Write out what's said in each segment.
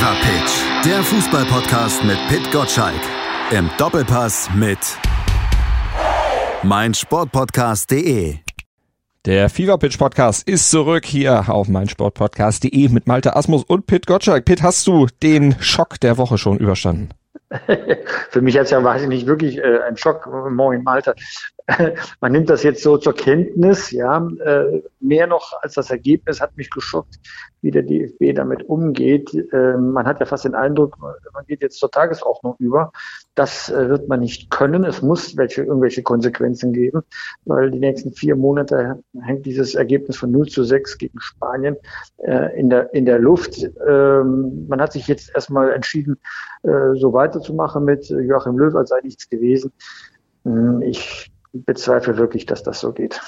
Fever Pitch, der Fußballpodcast mit Pit Gottschalk. Im Doppelpass mit meinsportpodcast.de. Der Fever Pitch Podcast ist zurück hier auf meinsportpodcast.de mit Malte Asmus und Pit Gottschalk. Pit, hast du den Schock der Woche schon überstanden? Für mich jetzt ja weiß ich nicht wirklich äh, ein Schock. Moin Malte. man nimmt das jetzt so zur Kenntnis, ja. Äh, mehr noch als das Ergebnis hat mich geschockt, wie der DFB damit umgeht. Äh, man hat ja fast den Eindruck, man geht jetzt zur Tagesordnung über. Das äh, wird man nicht können. Es muss welche, irgendwelche Konsequenzen geben, weil die nächsten vier Monate hängt dieses Ergebnis von 0 zu 6 gegen Spanien äh, in, der, in der Luft. Ähm, man hat sich jetzt erstmal entschieden, so weiterzumachen mit Joachim Löw, als sei nichts gewesen. Hm, ich bezweifle wirklich, dass das so geht.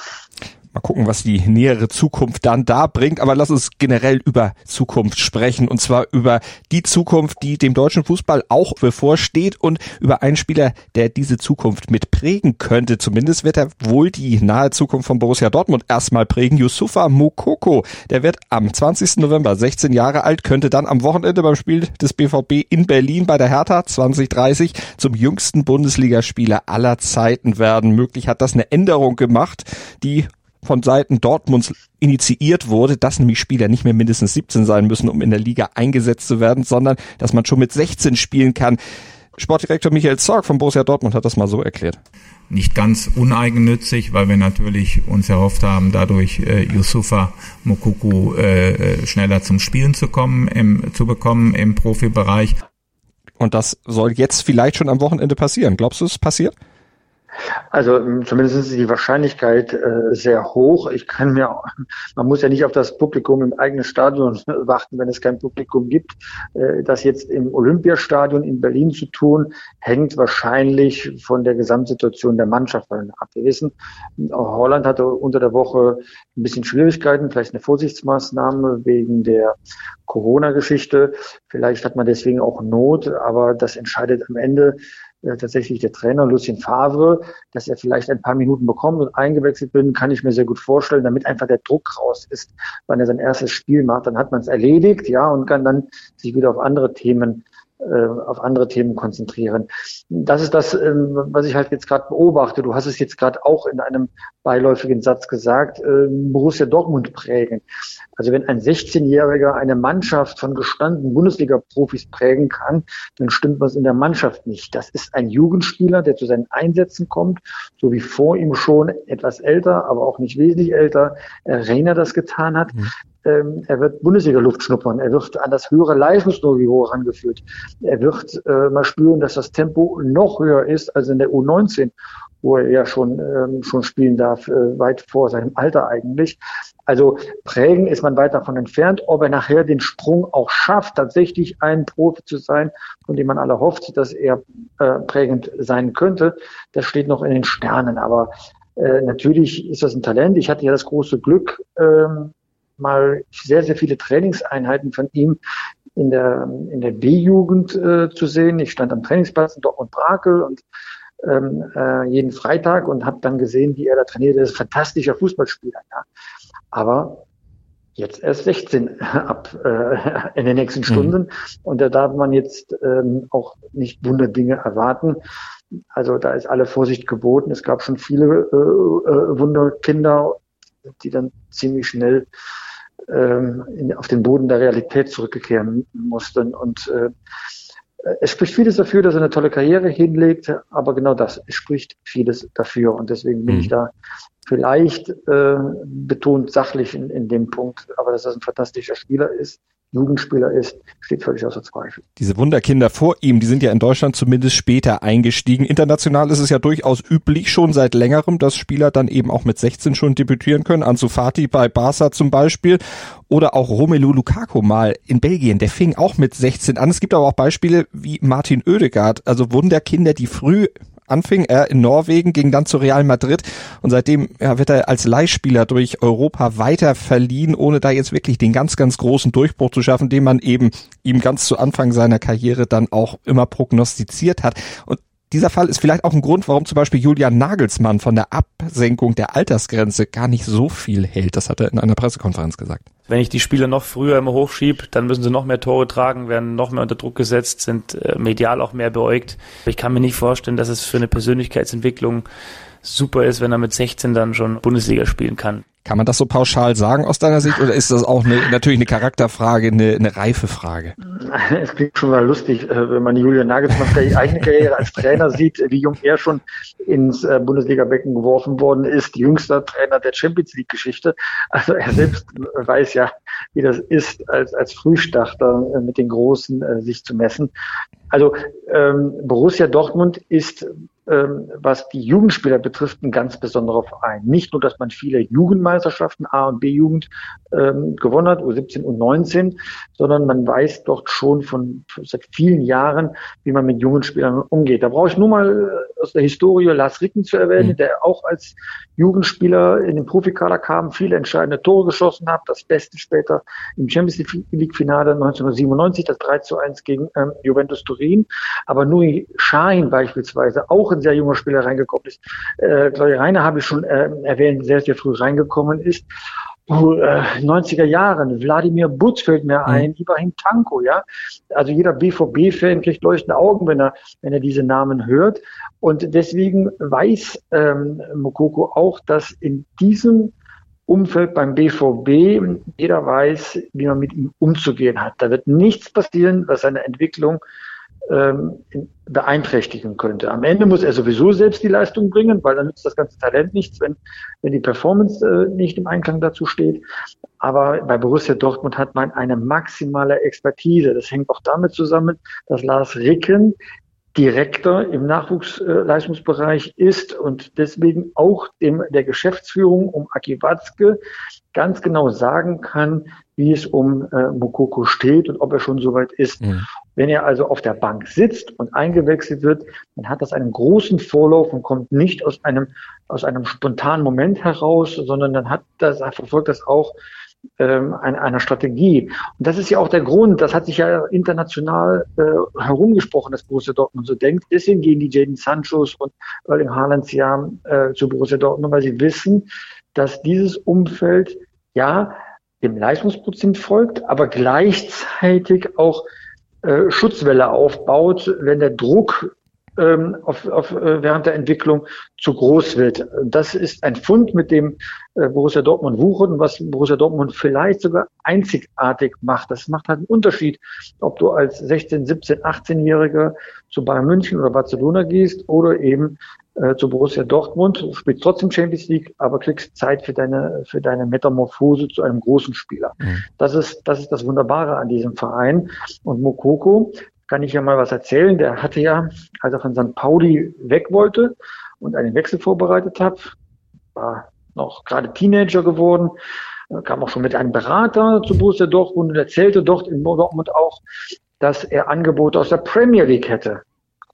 Mal gucken, was die nähere Zukunft dann da bringt. Aber lass uns generell über Zukunft sprechen. Und zwar über die Zukunft, die dem deutschen Fußball auch bevorsteht und über einen Spieler, der diese Zukunft mit prägen könnte. Zumindest wird er wohl die nahe Zukunft von Borussia Dortmund erstmal prägen. Yusufa Mokoko, der wird am 20. November 16 Jahre alt, könnte dann am Wochenende beim Spiel des BVB in Berlin bei der Hertha 2030 zum jüngsten Bundesligaspieler aller Zeiten werden. Möglich hat das eine Änderung gemacht, die von Seiten Dortmunds initiiert wurde, dass nämlich Spieler nicht mehr mindestens 17 sein müssen, um in der Liga eingesetzt zu werden, sondern dass man schon mit 16 spielen kann. Sportdirektor Michael Zorg von Borussia Dortmund hat das mal so erklärt. Nicht ganz uneigennützig, weil wir natürlich uns erhofft haben, dadurch äh, Yusufa Mokuku äh, äh, schneller zum Spielen zu kommen, im, zu bekommen im Profibereich. Und das soll jetzt vielleicht schon am Wochenende passieren. Glaubst du, es passiert? Also ähm, zumindest ist die Wahrscheinlichkeit äh, sehr hoch. Ich kann mir, man muss ja nicht auf das Publikum im eigenen Stadion warten, wenn es kein Publikum gibt. Äh, das jetzt im Olympiastadion in Berlin zu tun, hängt wahrscheinlich von der Gesamtsituation der Mannschaft ab. Wir wissen, Holland hatte unter der Woche ein bisschen Schwierigkeiten, vielleicht eine Vorsichtsmaßnahme wegen der Corona-Geschichte. Vielleicht hat man deswegen auch Not, aber das entscheidet am Ende äh, tatsächlich der Trainer Lucien Favre, dass er vielleicht ein paar Minuten bekommt und eingewechselt bin, kann ich mir sehr gut vorstellen, damit einfach der Druck raus ist, wenn er sein erstes Spiel macht, dann hat man es erledigt, ja, und kann dann sich wieder auf andere Themen äh, auf andere Themen konzentrieren. Das ist das, ähm, was ich halt jetzt gerade beobachte. Du hast es jetzt gerade auch in einem beiläufigen Satz gesagt, ähm, Borussia Dortmund prägen. Also wenn ein 16-Jähriger eine Mannschaft von gestandenen Bundesliga-Profis prägen kann, dann stimmt was in der Mannschaft nicht. Das ist ein Jugendspieler, der zu seinen Einsätzen kommt, so wie vor ihm schon etwas älter, aber auch nicht wesentlich älter, Rainer das getan hat. Mhm ähm, er wird Bundesliga-Luft schnuppern, er wird an das höhere Leistungsniveau herangeführt, er wird äh, mal spüren, dass das Tempo noch höher ist als in der U19, wo er ja schon, ähm, schon spielen darf, äh, weit vor seinem Alter eigentlich. Also prägen ist man weit davon entfernt. Ob er nachher den Sprung auch schafft, tatsächlich ein Profi zu sein, von dem man alle hofft, dass er äh, prägend sein könnte, das steht noch in den Sternen. Aber äh, natürlich ist das ein Talent. Ich hatte ja das große Glück, ähm, mal sehr, sehr viele Trainingseinheiten von ihm in der, in der B-Jugend äh, zu sehen. Ich stand am Trainingsplatz in Dortmund-Brakel und ähm, äh, jeden Freitag und habe dann gesehen, wie er da trainiert. Er ist ein fantastischer Fußballspieler. Ja. Aber jetzt erst 16 ab äh, in den nächsten mhm. Stunden. Mhm. Und da darf man jetzt ähm, auch nicht Wunderdinge erwarten. Also da ist alle Vorsicht geboten. Es gab schon viele äh, äh, Wunderkinder, die dann ziemlich schnell ähm, in, auf den Boden der Realität zurückkehren mussten. Und äh, es spricht vieles dafür, dass er eine tolle Karriere hinlegt, aber genau das, spricht vieles dafür. Und deswegen bin mhm. ich da vielleicht äh, betont sachlich in, in dem Punkt, aber dass das ein fantastischer Spieler ist, Jugendspieler ist, steht völlig außer Zweifel. Diese Wunderkinder vor ihm, die sind ja in Deutschland zumindest später eingestiegen. International ist es ja durchaus üblich schon seit längerem, dass Spieler dann eben auch mit 16 schon debütieren können. Ansu Fati bei Barca zum Beispiel oder auch Romelu Lukaku mal in Belgien, der fing auch mit 16 an. Es gibt aber auch Beispiele wie Martin Oedegaard, also Wunderkinder, die früh anfing. Er in Norwegen, ging dann zu Real Madrid und seitdem ja, wird er als Leihspieler durch Europa weiter verliehen, ohne da jetzt wirklich den ganz, ganz großen Durchbruch zu schaffen, den man eben ihm ganz zu Anfang seiner Karriere dann auch immer prognostiziert hat. Und dieser Fall ist vielleicht auch ein Grund, warum zum Beispiel Julian Nagelsmann von der Absenkung der Altersgrenze gar nicht so viel hält. Das hat er in einer Pressekonferenz gesagt. Wenn ich die Spieler noch früher immer hochschiebe, dann müssen sie noch mehr Tore tragen, werden noch mehr unter Druck gesetzt, sind äh, medial auch mehr beäugt. Ich kann mir nicht vorstellen, dass es für eine Persönlichkeitsentwicklung super ist, wenn er mit 16 dann schon Bundesliga spielen kann. Kann man das so pauschal sagen aus deiner Sicht oder ist das auch eine, natürlich eine Charakterfrage, eine, eine reife Frage? Es klingt schon mal lustig, äh, wenn man Julian Nagelsmanns eigene Karriere als Trainer sieht, wie jung er schon ins äh, Bundesliga-Becken geworfen worden ist, jüngster Trainer der Champions League-Geschichte. Also er selbst weiß ja, wie das ist, als, als Frühstarter äh, mit den Großen sich zu messen. Also ähm, Borussia Dortmund ist was die Jugendspieler betrifft, ein ganz besonderer Verein. Nicht nur, dass man viele Jugendmeisterschaften A und B-Jugend ähm, gewonnen hat, U17 und 19, sondern man weiß dort schon von seit vielen Jahren, wie man mit jungen Spielern umgeht. Da brauche ich nur mal äh, aus der Historie Lars Ricken zu erwähnen, mhm. der auch als Jugendspieler in den Profikader kam, viele entscheidende Tore geschossen hat, das Beste später im Champions League Finale 1997, das 3 zu 1 gegen ähm, Juventus Turin. Aber Nuri Schein beispielsweise auch ein sehr junger Spieler reingekommen ist. Äh, Claudia Reiner habe ich schon äh, erwähnt, sehr, sehr früh reingekommen ist. Uh, äh, 90er Jahren, Wladimir Butz fällt mir ein, mhm. Ibrahim Tanko, ja. Also jeder BVB-Fan kriegt leuchtende Augen, wenn er, wenn er diese Namen hört. Und deswegen weiß ähm, Mokoko auch, dass in diesem Umfeld beim BVB jeder weiß, wie man mit ihm umzugehen hat. Da wird nichts passieren, was seine Entwicklung ähm, beeinträchtigen könnte. Am Ende muss er sowieso selbst die Leistung bringen, weil dann nützt das ganze Talent nichts, wenn, wenn die Performance äh, nicht im Einklang dazu steht. Aber bei Borussia Dortmund hat man eine maximale Expertise. Das hängt auch damit zusammen, dass Lars Ricken Direktor im Nachwuchsleistungsbereich ist und deswegen auch dem der Geschäftsführung um Aki Watzke ganz genau sagen kann, wie es um äh, Mokoko steht und ob er schon soweit ist. Mhm. Wenn er also auf der Bank sitzt und eingewechselt wird, dann hat das einen großen Vorlauf und kommt nicht aus einem aus einem spontanen Moment heraus, sondern dann hat das verfolgt das auch ähm, einer Strategie. Und das ist ja auch der Grund, das hat sich ja international äh, herumgesprochen, dass Borussia Dortmund so denkt. Deswegen gehen die Jaden Sanchos und Erling Haalands ja äh, zu Borussia Dortmund, weil sie wissen, dass dieses Umfeld ja dem Leistungsprozent folgt, aber gleichzeitig auch äh, Schutzwelle aufbaut, wenn der Druck ähm, auf, auf, äh, während der Entwicklung zu groß wird. Das ist ein Fund, mit dem äh, Borussia Dortmund wuchert und was Borussia Dortmund vielleicht sogar einzigartig macht. Das macht halt einen Unterschied, ob du als 16, 17, 18-Jähriger zu Bayern München oder Barcelona gehst oder eben äh, zu Borussia Dortmund, spielst trotzdem Champions League, aber kriegst Zeit für deine, für deine Metamorphose zu einem großen Spieler. Mhm. Das ist, das ist das Wunderbare an diesem Verein. Und Mokoko kann ich ja mal was erzählen. Der hatte ja, als er von St. Pauli weg wollte und einen Wechsel vorbereitet hat, war noch gerade Teenager geworden, kam auch schon mit einem Berater zu Borussia Dortmund und erzählte dort in Dortmund auch, dass er Angebote aus der Premier League hätte.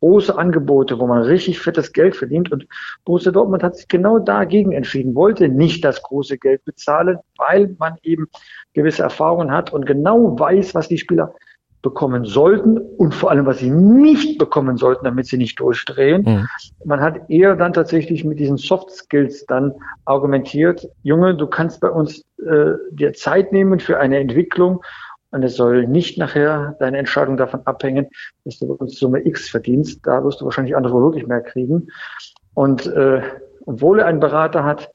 Große Angebote, wo man richtig fettes Geld verdient. Und Borussia Dortmund hat sich genau dagegen entschieden, wollte nicht das große Geld bezahlen, weil man eben gewisse Erfahrungen hat und genau weiß, was die Spieler bekommen sollten und vor allem, was sie nicht bekommen sollten, damit sie nicht durchdrehen. Mhm. Man hat eher dann tatsächlich mit diesen Soft Skills dann argumentiert, Junge, du kannst bei uns äh, dir Zeit nehmen für eine Entwicklung und es soll nicht nachher deine Entscheidung davon abhängen, dass du Summe X verdienst. Da wirst du wahrscheinlich andere wirklich mehr kriegen. Und äh, obwohl er einen Berater hat,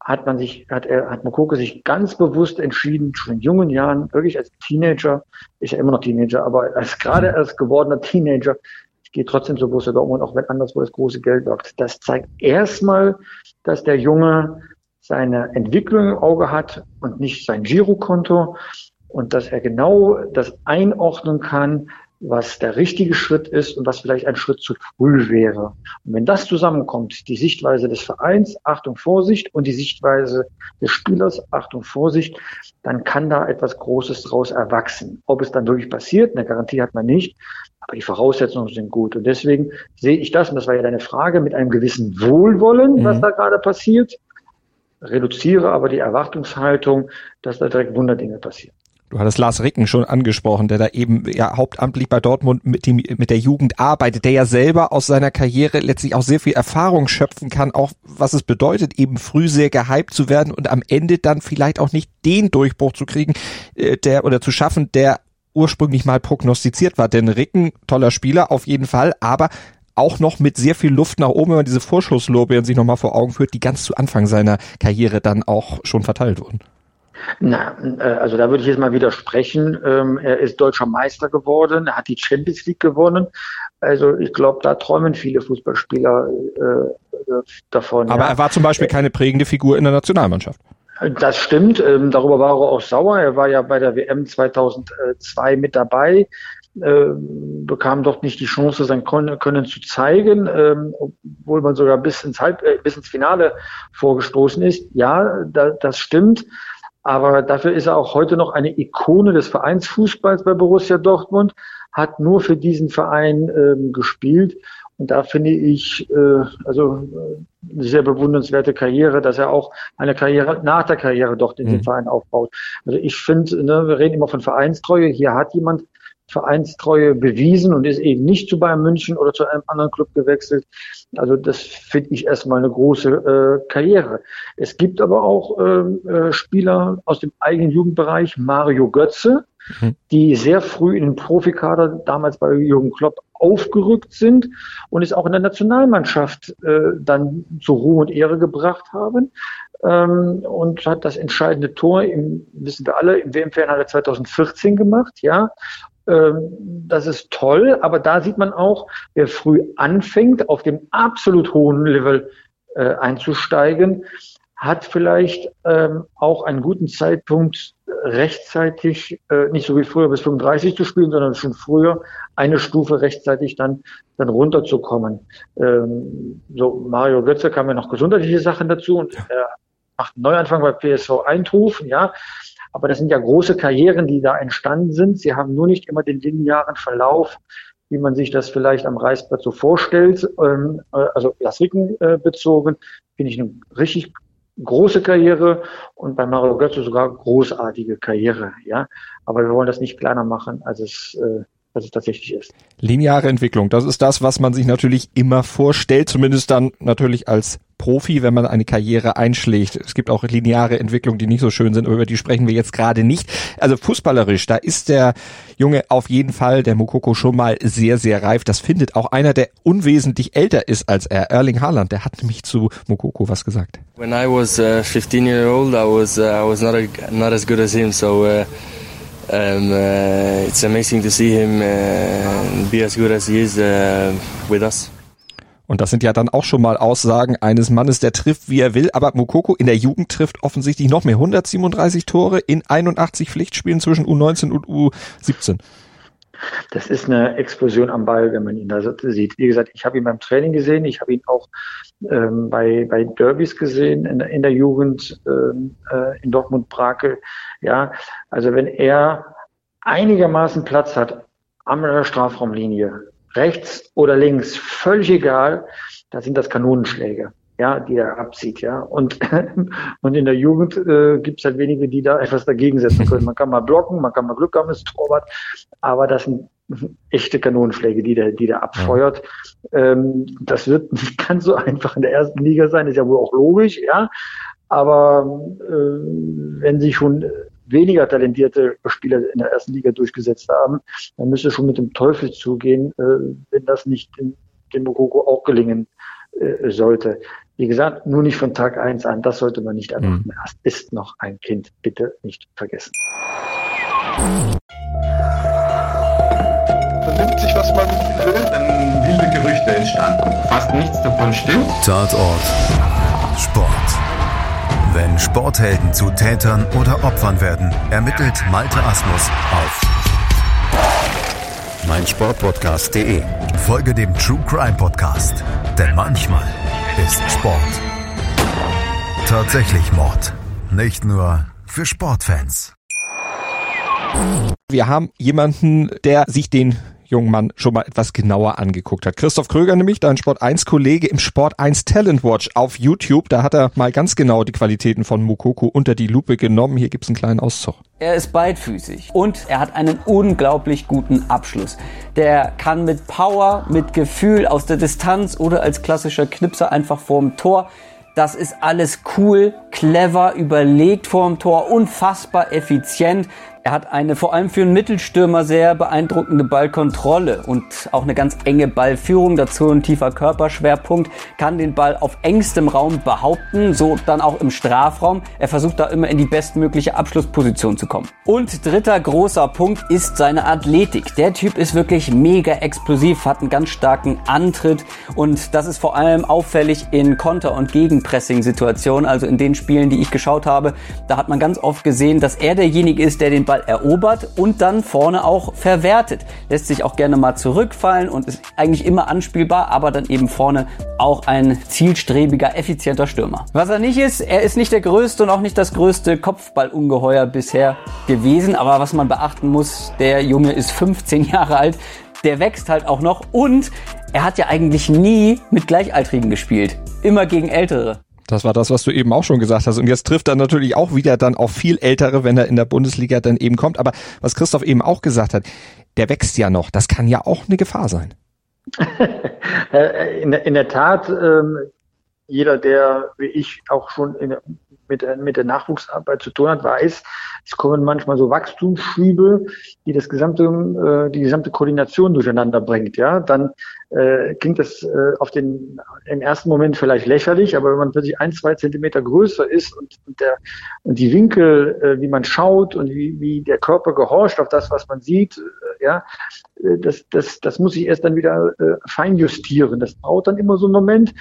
hat man sich, hat er, hat Mokoko sich ganz bewusst entschieden, schon in jungen Jahren, wirklich als Teenager, ist ja immer noch Teenager, aber als gerade als gewordener Teenager, ich gehe trotzdem so Borussia Dortmund, auch wenn anderswo das große Geld wirkt. Das zeigt erstmal, dass der Junge seine Entwicklung im Auge hat und nicht sein Girokonto und dass er genau das einordnen kann, was der richtige Schritt ist und was vielleicht ein Schritt zu früh wäre. Und wenn das zusammenkommt, die Sichtweise des Vereins, Achtung, Vorsicht, und die Sichtweise des Spielers, Achtung, Vorsicht, dann kann da etwas Großes draus erwachsen. Ob es dann wirklich passiert, eine Garantie hat man nicht, aber die Voraussetzungen sind gut. Und deswegen sehe ich das, und das war ja deine Frage, mit einem gewissen Wohlwollen, mhm. was da gerade passiert, reduziere aber die Erwartungshaltung, dass da direkt Wunderdinge passieren. Du hattest Lars Ricken schon angesprochen, der da eben ja hauptamtlich bei Dortmund mit, dem, mit der Jugend arbeitet, der ja selber aus seiner Karriere letztlich auch sehr viel Erfahrung schöpfen kann, auch was es bedeutet, eben früh sehr gehypt zu werden und am Ende dann vielleicht auch nicht den Durchbruch zu kriegen, äh, der oder zu schaffen, der ursprünglich mal prognostiziert war. Denn Ricken, toller Spieler auf jeden Fall, aber auch noch mit sehr viel Luft nach oben, wenn man diese Vorschusslorbeeren sich nochmal vor Augen führt, die ganz zu Anfang seiner Karriere dann auch schon verteilt wurden. Na, äh, also da würde ich jetzt mal widersprechen. Ähm, er ist deutscher Meister geworden, er hat die Champions League gewonnen. Also ich glaube, da träumen viele Fußballspieler äh, davon. Aber ja. er war zum Beispiel keine prägende Figur in der Nationalmannschaft. Das stimmt. Ähm, darüber war er auch sauer. Er war ja bei der WM 2002 mit dabei, äh, bekam dort nicht die Chance, sein Können zu zeigen, ähm, obwohl man sogar bis ins, Halb äh, bis ins Finale vorgestoßen ist. Ja, da, das stimmt. Aber dafür ist er auch heute noch eine Ikone des Vereinsfußballs bei Borussia Dortmund, hat nur für diesen Verein ähm, gespielt. Und da finde ich, äh, also äh, eine sehr bewundernswerte Karriere, dass er auch eine Karriere nach der Karriere dort in mhm. den Verein aufbaut. Also ich finde, ne, wir reden immer von Vereinstreue. Hier hat jemand Vereinstreue bewiesen und ist eben nicht zu Bayern München oder zu einem anderen Club gewechselt. Also das finde ich erstmal eine große äh, Karriere. Es gibt aber auch ähm, äh, Spieler aus dem eigenen Jugendbereich, Mario Götze, mhm. die sehr früh in den Profikader damals bei Jürgen Klopp aufgerückt sind und es auch in der Nationalmannschaft äh, dann zu Ruhe und Ehre gebracht haben. Ähm, und hat das entscheidende Tor, im, wissen wir alle, im WM-Finale 2014 gemacht, ja. Ähm, das ist toll, aber da sieht man auch, wer früh anfängt, auf dem absolut hohen Level äh, einzusteigen, hat vielleicht ähm, auch einen guten Zeitpunkt rechtzeitig, äh, nicht so wie früher bis 35 zu spielen, sondern schon früher eine Stufe rechtzeitig dann, dann runterzukommen. Ähm, so Mario Götze kam ja noch gesundheitliche Sachen dazu und er macht einen Neuanfang bei PSV Eindhoven, ja. Aber das sind ja große Karrieren, die da entstanden sind. Sie haben nur nicht immer den linearen Verlauf, wie man sich das vielleicht am Reißbrett so vorstellt. Ähm, äh, also Las Ricken äh, bezogen, finde ich eine richtig große Karriere und bei Mario Götze sogar großartige Karriere. Ja, aber wir wollen das nicht kleiner machen, als es äh, als es tatsächlich ist. Lineare Entwicklung, das ist das, was man sich natürlich immer vorstellt, zumindest dann natürlich als Profi, wenn man eine Karriere einschlägt. Es gibt auch lineare Entwicklungen, die nicht so schön sind, aber über die sprechen wir jetzt gerade nicht. Also fußballerisch, da ist der Junge auf jeden Fall, der Mukoko, schon mal sehr, sehr reif. Das findet auch einer, der unwesentlich älter ist als er, Erling Haaland. Der hat nämlich zu Mukoko was gesagt. When I was uh, 15 year old, I was uh, I was not a, not as good as him, so uh, um, uh, it's amazing to see him uh, be as good as he is uh, with us. Und das sind ja dann auch schon mal Aussagen eines Mannes, der trifft, wie er will. Aber Mukoko in der Jugend trifft offensichtlich noch mehr. 137 Tore in 81 Pflichtspielen zwischen U19 und U17. Das ist eine Explosion am Ball, wenn man ihn da sieht. Wie gesagt, ich habe ihn beim Training gesehen, ich habe ihn auch ähm, bei, bei Derbys gesehen in, in der Jugend ähm, äh, in Dortmund-Brakel. Ja, also wenn er einigermaßen Platz hat an der Strafraumlinie, rechts oder links, völlig egal, da sind das Kanonenschläge, ja, die er abzieht, ja. Und, und in der Jugend äh, gibt es halt wenige, die da etwas dagegen setzen können. Man kann mal blocken, man kann mal Glück haben, als Torwart, aber das sind echte Kanonenschläge, die der, die der abfeuert. Ja. Ähm, das wird nicht ganz so einfach in der ersten Liga sein, ist ja wohl auch logisch, ja. Aber äh, wenn sie schon weniger talentierte Spieler in der ersten Liga durchgesetzt haben, dann müsste schon mit dem Teufel zugehen, äh, wenn das nicht dem, dem Mokoko auch gelingen äh, sollte. Wie gesagt, nur nicht von Tag eins an, das sollte man nicht einfach mhm. Das ist noch ein Kind, bitte nicht vergessen. Vernimmt sich, was man will, dann wilde Gerüchte entstanden. Fast nichts davon stimmt. Tatort. Sport. Wenn Sporthelden zu Tätern oder Opfern werden, ermittelt Malte Asmus auf meinsportpodcast.de. Folge dem True Crime Podcast, denn manchmal ist Sport tatsächlich Mord. Nicht nur für Sportfans. Wir haben jemanden, der sich den jungen Mann schon mal etwas genauer angeguckt hat. Christoph Kröger nämlich, dein Sport 1 Kollege im Sport 1 Talent Watch auf YouTube, da hat er mal ganz genau die Qualitäten von Mukoko unter die Lupe genommen. Hier gibt's einen kleinen Auszug. Er ist beidfüßig und er hat einen unglaublich guten Abschluss. Der kann mit Power, mit Gefühl aus der Distanz oder als klassischer Knipser einfach vorm Tor das ist alles cool, clever, überlegt vorm Tor, unfassbar effizient. Er hat eine vor allem für einen Mittelstürmer sehr beeindruckende Ballkontrolle und auch eine ganz enge Ballführung. Dazu ein tiefer Körperschwerpunkt, kann den Ball auf engstem Raum behaupten, so dann auch im Strafraum. Er versucht da immer in die bestmögliche Abschlussposition zu kommen. Und dritter großer Punkt ist seine Athletik. Der Typ ist wirklich mega explosiv, hat einen ganz starken Antritt und das ist vor allem auffällig in Konter- und Gegenpressing-Situationen, also in den Spielen, die ich geschaut habe. Da hat man ganz oft gesehen, dass er derjenige ist, der den Ball Ball erobert und dann vorne auch verwertet. Lässt sich auch gerne mal zurückfallen und ist eigentlich immer anspielbar, aber dann eben vorne auch ein zielstrebiger, effizienter Stürmer. Was er nicht ist, er ist nicht der größte und auch nicht das größte Kopfballungeheuer bisher gewesen, aber was man beachten muss, der Junge ist 15 Jahre alt, der wächst halt auch noch und er hat ja eigentlich nie mit Gleichaltrigen gespielt. Immer gegen Ältere. Das war das, was du eben auch schon gesagt hast. Und jetzt trifft er natürlich auch wieder dann auf viel Ältere, wenn er in der Bundesliga dann eben kommt. Aber was Christoph eben auch gesagt hat, der wächst ja noch. Das kann ja auch eine Gefahr sein. in, in, der Tat, ähm, jeder, der wie ich auch schon in, mit, mit der Nachwuchsarbeit zu tun hat, weiß, es kommen manchmal so Wachstumsschübe, die das gesamte, äh, die gesamte Koordination durcheinander bringt. Ja, dann äh, klingt das äh, auf den im ersten Moment vielleicht lächerlich, aber wenn man plötzlich ein, zwei Zentimeter größer ist und, und der und die Winkel, äh, wie man schaut und wie, wie der Körper gehorcht auf das, was man sieht, äh, ja, äh, das, das, das muss ich erst dann wieder äh, feinjustieren. Das braucht dann immer so einen Moment.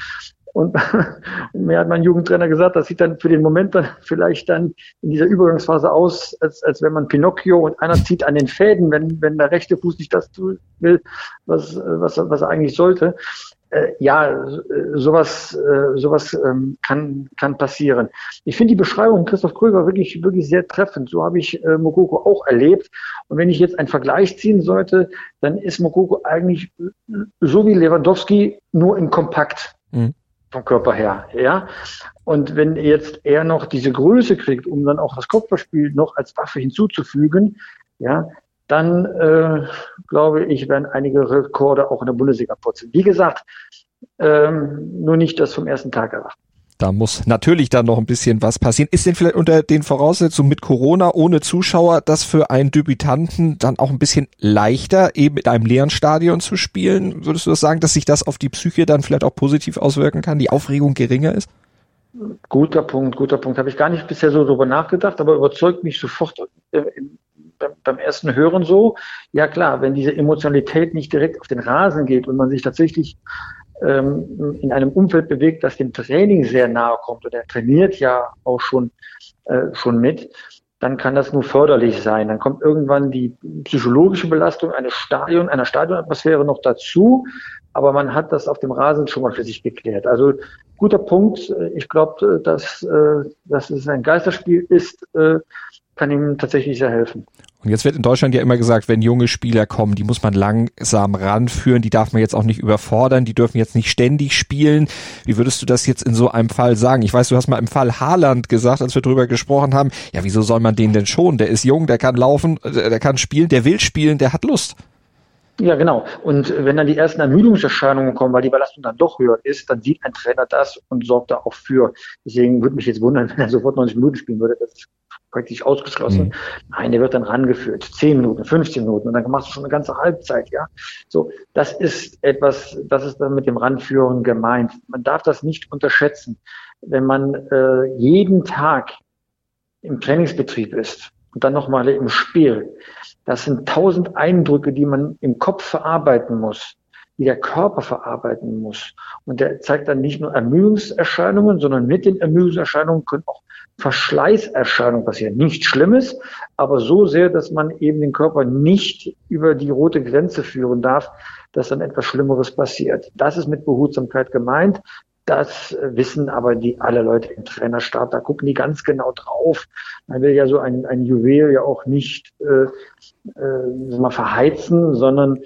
Und, mir hat mein Jugendtrainer gesagt, das sieht dann für den Moment dann vielleicht dann in dieser Übergangsphase aus, als, als wenn man Pinocchio und einer zieht an den Fäden, wenn, wenn der rechte Fuß nicht das tun will, was, was, was er eigentlich sollte. Äh, ja, sowas, äh, sowas ähm, kann, kann passieren. Ich finde die Beschreibung Christoph Kröger wirklich, wirklich sehr treffend. So habe ich äh, Mokoko auch erlebt. Und wenn ich jetzt einen Vergleich ziehen sollte, dann ist Mokoko eigentlich so wie Lewandowski nur in kompakt. Mhm vom Körper her, ja. Und wenn jetzt er noch diese Größe kriegt, um dann auch das Kopfballspiel noch als Waffe hinzuzufügen, ja, dann äh, glaube ich, werden einige Rekorde auch in der Bundesliga putzen. Wie gesagt, ähm, nur nicht das vom ersten Tag erwarten. Da muss natürlich dann noch ein bisschen was passieren. Ist denn vielleicht unter den Voraussetzungen mit Corona ohne Zuschauer das für einen Debütanten dann auch ein bisschen leichter, eben mit einem leeren Stadion zu spielen? Würdest du das sagen, dass sich das auf die Psyche dann vielleicht auch positiv auswirken kann, die Aufregung geringer ist? Guter Punkt, guter Punkt. Habe ich gar nicht bisher so drüber nachgedacht, aber überzeugt mich sofort äh, beim ersten Hören so. Ja klar, wenn diese Emotionalität nicht direkt auf den Rasen geht und man sich tatsächlich ähm, in einem Umfeld bewegt, das dem Training sehr nahe kommt und er trainiert ja auch schon, äh, schon mit, dann kann das nur förderlich sein. Dann kommt irgendwann die psychologische Belastung eines Stadion, einer Stadionatmosphäre noch dazu, aber man hat das auf dem Rasen schon mal für sich geklärt. Also guter Punkt. Ich glaube, dass, äh, dass es ein Geisterspiel ist, äh, kann ihm tatsächlich sehr helfen. Und jetzt wird in Deutschland ja immer gesagt, wenn junge Spieler kommen, die muss man langsam ranführen, die darf man jetzt auch nicht überfordern, die dürfen jetzt nicht ständig spielen. Wie würdest du das jetzt in so einem Fall sagen? Ich weiß, du hast mal im Fall Haaland gesagt, als wir drüber gesprochen haben, ja, wieso soll man den denn schon? Der ist jung, der kann laufen, der kann spielen, der will spielen, der hat Lust. Ja, genau. Und wenn dann die ersten Ermüdungserscheinungen kommen, weil die Belastung dann doch höher ist, dann sieht ein Trainer das und sorgt da auch für. Deswegen würde mich jetzt wundern, wenn er sofort 90 Minuten spielen würde. Das praktisch ausgeschlossen. Mhm. Nein, der wird dann rangeführt. 10 Minuten, 15 Minuten und dann machst du schon eine ganze Halbzeit, ja. So, das ist etwas, das ist dann mit dem Ranführen gemeint. Man darf das nicht unterschätzen. Wenn man äh, jeden Tag im Trainingsbetrieb ist und dann nochmal im Spiel, das sind tausend Eindrücke, die man im Kopf verarbeiten muss, die der Körper verarbeiten muss. Und der zeigt dann nicht nur Ermüdungserscheinungen, sondern mit den Ermüdungserscheinungen können auch Verschleißerscheinungen passieren. Nichts Schlimmes, aber so sehr, dass man eben den Körper nicht über die rote Grenze führen darf, dass dann etwas Schlimmeres passiert. Das ist mit Behutsamkeit gemeint. Das wissen aber die alle Leute im Trainerstab. Da gucken die ganz genau drauf. Man will ja so ein, ein Juwel ja auch nicht äh, äh, mal verheizen, sondern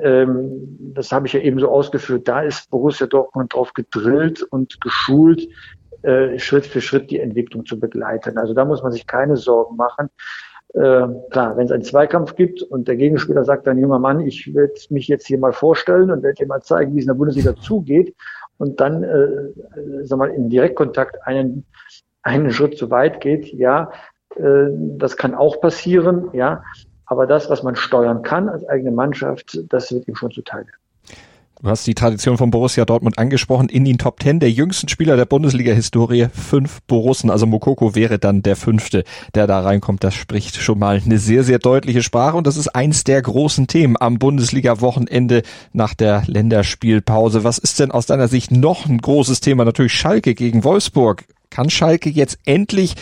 ähm, das habe ich ja eben so ausgeführt. Da ist Borussia Dortmund drauf gedrillt und geschult, äh, Schritt für Schritt die Entwicklung zu begleiten. Also da muss man sich keine Sorgen machen. Äh, klar, wenn es einen Zweikampf gibt und der Gegenspieler sagt dann, junger Mann, ich werde mich jetzt hier mal vorstellen und werde dir mal zeigen, wie es in der Bundesliga zugeht und dann, äh, sag mal, in Direktkontakt einen, einen Schritt zu weit geht, ja, äh, das kann auch passieren, ja, aber das, was man steuern kann als eigene Mannschaft, das wird ihm schon zuteil. Du hast die Tradition von Borussia Dortmund angesprochen. In den Top Ten der jüngsten Spieler der Bundesliga-Historie fünf Borussen. Also Mokoko wäre dann der fünfte, der da reinkommt. Das spricht schon mal eine sehr, sehr deutliche Sprache. Und das ist eins der großen Themen am Bundesliga-Wochenende nach der Länderspielpause. Was ist denn aus deiner Sicht noch ein großes Thema? Natürlich Schalke gegen Wolfsburg. Kann Schalke jetzt endlich,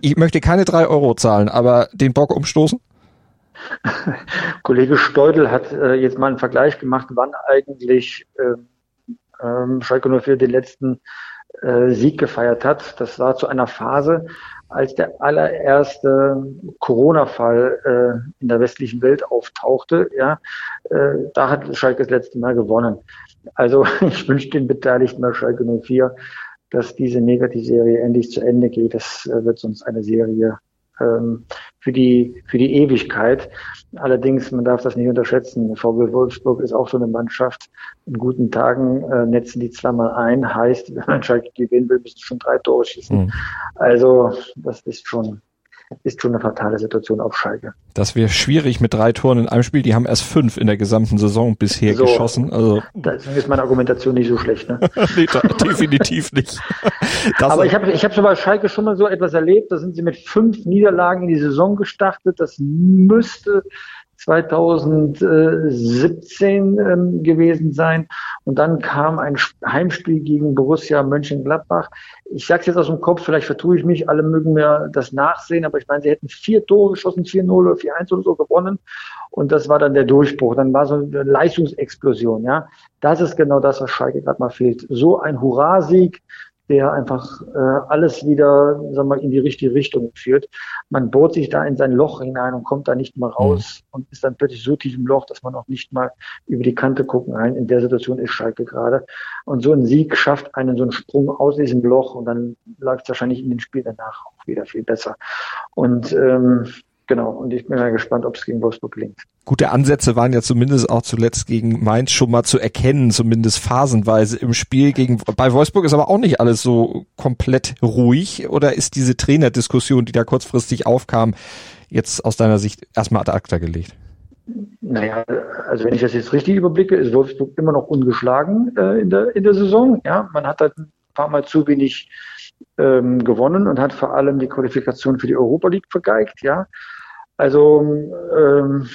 ich möchte keine drei Euro zahlen, aber den Bock umstoßen? Kollege Steudel hat äh, jetzt mal einen Vergleich gemacht, wann eigentlich äh, ähm, Schalke 04 den letzten äh, Sieg gefeiert hat. Das war zu einer Phase, als der allererste Corona-Fall äh, in der westlichen Welt auftauchte. Ja, äh, da hat Schalke das letzte Mal gewonnen. Also ich wünsche den Beteiligten bei Schalke 04, dass diese Negativserie endlich zu Ende geht. Das äh, wird sonst eine Serie ähm, für die, für die Ewigkeit. Allerdings, man darf das nicht unterschätzen. VW Wolfsburg ist auch so eine Mannschaft. In guten Tagen äh, netzen die zweimal ein. Heißt, wenn man Schalke gewinnen will, müssen schon drei Tore schießen. Mhm. Also, das ist schon, ist schon eine fatale Situation auf Schalke. Das wäre schwierig mit drei Toren in einem Spiel. Die haben erst fünf in der gesamten Saison bisher so, geschossen. Also deswegen ist meine Argumentation nicht so schlecht. Ne? nee, definitiv nicht. Das Aber ich habe ich hab schon bei Schalke schon mal so etwas erlebt. Da sind sie mit fünf Niederlagen in die Saison gestartet. Das müsste 2017 ähm, gewesen sein. Und dann kam ein Heimspiel gegen Borussia Mönchengladbach. Ich sage es jetzt aus dem Kopf, vielleicht vertue ich mich, alle mögen mir das nachsehen, aber ich meine, sie hätten vier Tore geschossen, 4-0 oder 4-1 oder so gewonnen. Und das war dann der Durchbruch. Dann war so eine Leistungsexplosion. Ja, Das ist genau das, was Schalke gerade mal fehlt. So ein Hurrasieg, der einfach äh, alles wieder sagen wir mal, in die richtige Richtung führt. Man bohrt sich da in sein Loch hinein und kommt da nicht mal raus mhm. und ist dann plötzlich so tief im Loch, dass man auch nicht mal über die Kante gucken kann. In der Situation ist Schalke gerade. Und so ein Sieg schafft einen so einen Sprung aus diesem Loch und dann läuft es wahrscheinlich in den Spiel danach auch wieder viel besser. Und ähm, Genau, und ich bin mal gespannt, ob es gegen Wolfsburg gelingt. Gute Ansätze waren ja zumindest auch zuletzt gegen Mainz schon mal zu erkennen, zumindest phasenweise im Spiel gegen bei Wolfsburg ist aber auch nicht alles so komplett ruhig oder ist diese Trainerdiskussion, die da kurzfristig aufkam, jetzt aus deiner Sicht erstmal ad acta gelegt? Naja, also wenn ich das jetzt richtig überblicke, ist Wolfsburg immer noch ungeschlagen äh, in, der, in der Saison. Ja, man hat halt ein paar Mal zu wenig ähm, gewonnen und hat vor allem die Qualifikation für die Europa League vergeigt. Ja, also ähm,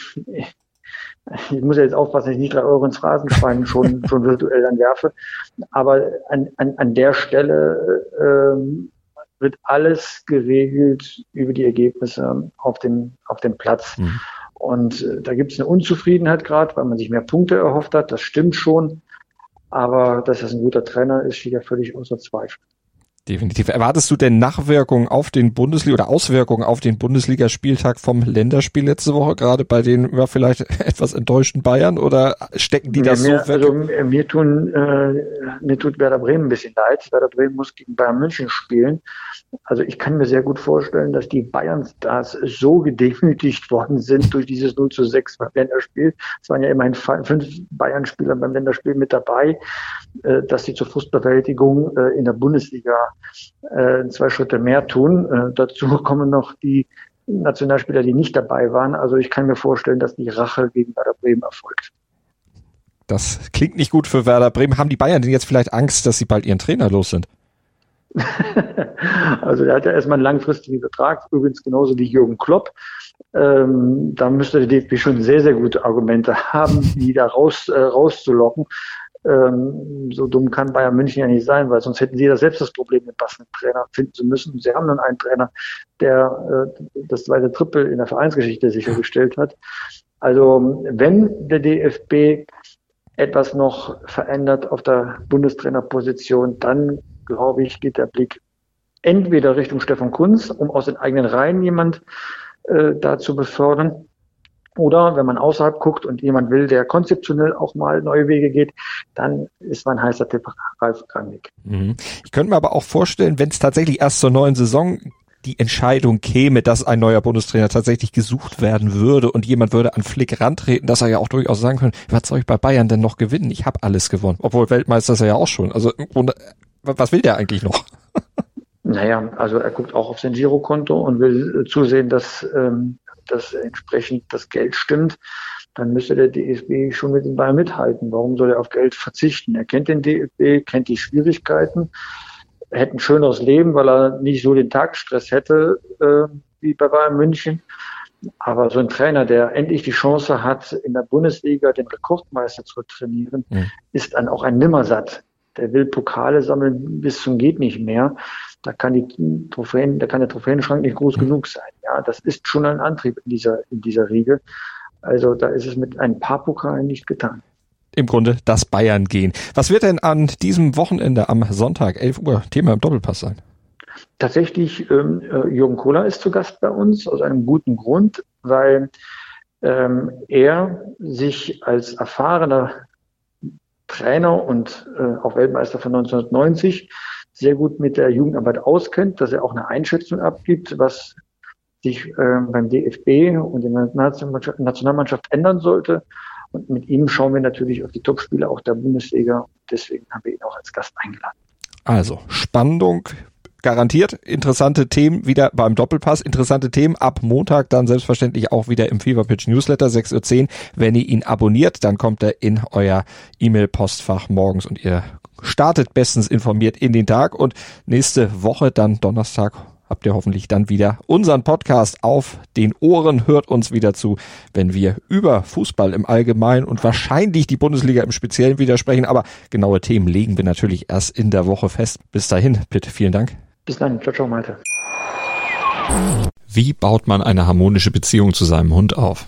ich muss ja jetzt aufpassen, dass ich nicht ins Phrasenschwein schon, schon virtuell dann werfe. Aber an, an, an der Stelle ähm, wird alles geregelt über die Ergebnisse auf dem, auf dem Platz. Mhm. Und äh, da gibt es eine Unzufriedenheit gerade, weil man sich mehr Punkte erhofft hat. Das stimmt schon. Aber dass das ein guter Trainer ist, steht ja völlig außer Zweifel. Definitiv. Erwartest du denn Nachwirkungen auf den Bundesliga oder Auswirkungen auf den Bundesligaspieltag vom Länderspiel letzte Woche, gerade bei den ja, vielleicht etwas enttäuschten Bayern oder stecken die das mir, so? Also mir tun äh, mir tut Werder Bremen ein bisschen leid. Werder Bremen muss gegen Bayern München spielen. Also ich kann mir sehr gut vorstellen, dass die Bayern-Stars so gedemütigt worden sind durch dieses 0 zu 6 beim Länderspiel. Es waren ja immerhin fünf Bayern-Spieler beim Länderspiel mit dabei, äh, dass sie zur Frustbewältigung äh, in der Bundesliga äh, zwei Schritte mehr tun. Äh, dazu kommen noch die Nationalspieler, die nicht dabei waren. Also ich kann mir vorstellen, dass die Rache gegen Werder Bremen erfolgt. Das klingt nicht gut für Werder Bremen. Haben die Bayern denn jetzt vielleicht Angst, dass sie bald ihren Trainer los sind? also er hat ja erstmal einen langfristigen Vertrag, übrigens genauso wie Jürgen Klopp. Ähm, da müsste der DFB schon sehr, sehr gute Argumente haben, die da raus, äh, rauszulocken. Ähm, so dumm kann Bayern München ja nicht sein, weil sonst hätten sie da selbst das Problem, den passenden Trainer finden zu müssen. Sie haben dann einen Trainer, der äh, das zweite Triple in der Vereinsgeschichte sichergestellt hat. Also wenn der DFB etwas noch verändert auf der Bundestrainerposition, dann glaube ich, geht der Blick entweder Richtung Stefan Kunz, um aus den eigenen Reihen jemand äh, da zu befördern, oder wenn man außerhalb guckt und jemand will, der konzeptionell auch mal neue Wege geht, dann ist mein heißer Tipp Ralf Rangnick. Mhm. Ich könnte mir aber auch vorstellen, wenn es tatsächlich erst zur neuen Saison die Entscheidung käme, dass ein neuer Bundestrainer tatsächlich gesucht werden würde und jemand würde an Flick rantreten, dass er ja auch durchaus sagen könnte, was soll ich bei Bayern denn noch gewinnen? Ich habe alles gewonnen. Obwohl Weltmeister ist er ja auch schon. Also was will der eigentlich noch? Naja, also er guckt auch auf sein Girokonto und will zusehen, dass ähm, dass entsprechend das Geld stimmt, dann müsste der DFB schon mit dem Ball mithalten. Warum soll er auf Geld verzichten? Er kennt den DFB, kennt die Schwierigkeiten, er hätte ein schöneres Leben, weil er nicht so den Tagesstress hätte äh, wie bei Bayern München. Aber so ein Trainer, der endlich die Chance hat, in der Bundesliga den Rekordmeister zu trainieren, mhm. ist dann auch ein Nimmersatt. Der will Pokale sammeln bis zum geht nicht mehr da kann die Trophäen, da kann der Trophäenschrank nicht groß genug sein. Ja, das ist schon ein Antrieb in dieser, in dieser Riege. Also da ist es mit ein paar Pokalen nicht getan. Im Grunde das Bayern gehen. Was wird denn an diesem Wochenende am Sonntag, 11 Uhr, Thema im Doppelpass sein? Tatsächlich, ähm, äh, Jürgen Kohler ist zu Gast bei uns, aus einem guten Grund, weil ähm, er sich als erfahrener Trainer und äh, auch Weltmeister von 1990 sehr gut mit der Jugendarbeit auskennt, dass er auch eine Einschätzung abgibt, was sich äh, beim DFB und in der Nationalmannschaft ändern sollte. Und mit ihm schauen wir natürlich auf die Topspiele auch der Bundesliga. Deswegen haben wir ihn auch als Gast eingeladen. Also Spannung garantiert. Interessante Themen wieder beim Doppelpass. Interessante Themen ab Montag dann selbstverständlich auch wieder im Feverpitch Newsletter 6.10 Uhr. Wenn ihr ihn abonniert, dann kommt er in euer E-Mail-Postfach morgens und ihr startet bestens informiert in den Tag und nächste Woche dann Donnerstag habt ihr hoffentlich dann wieder unseren Podcast auf den Ohren, hört uns wieder zu, wenn wir über Fußball im Allgemeinen und wahrscheinlich die Bundesliga im Speziellen widersprechen, aber genaue Themen legen wir natürlich erst in der Woche fest. Bis dahin, bitte vielen Dank. Bis dann, ciao, ciao, Malte. Wie baut man eine harmonische Beziehung zu seinem Hund auf?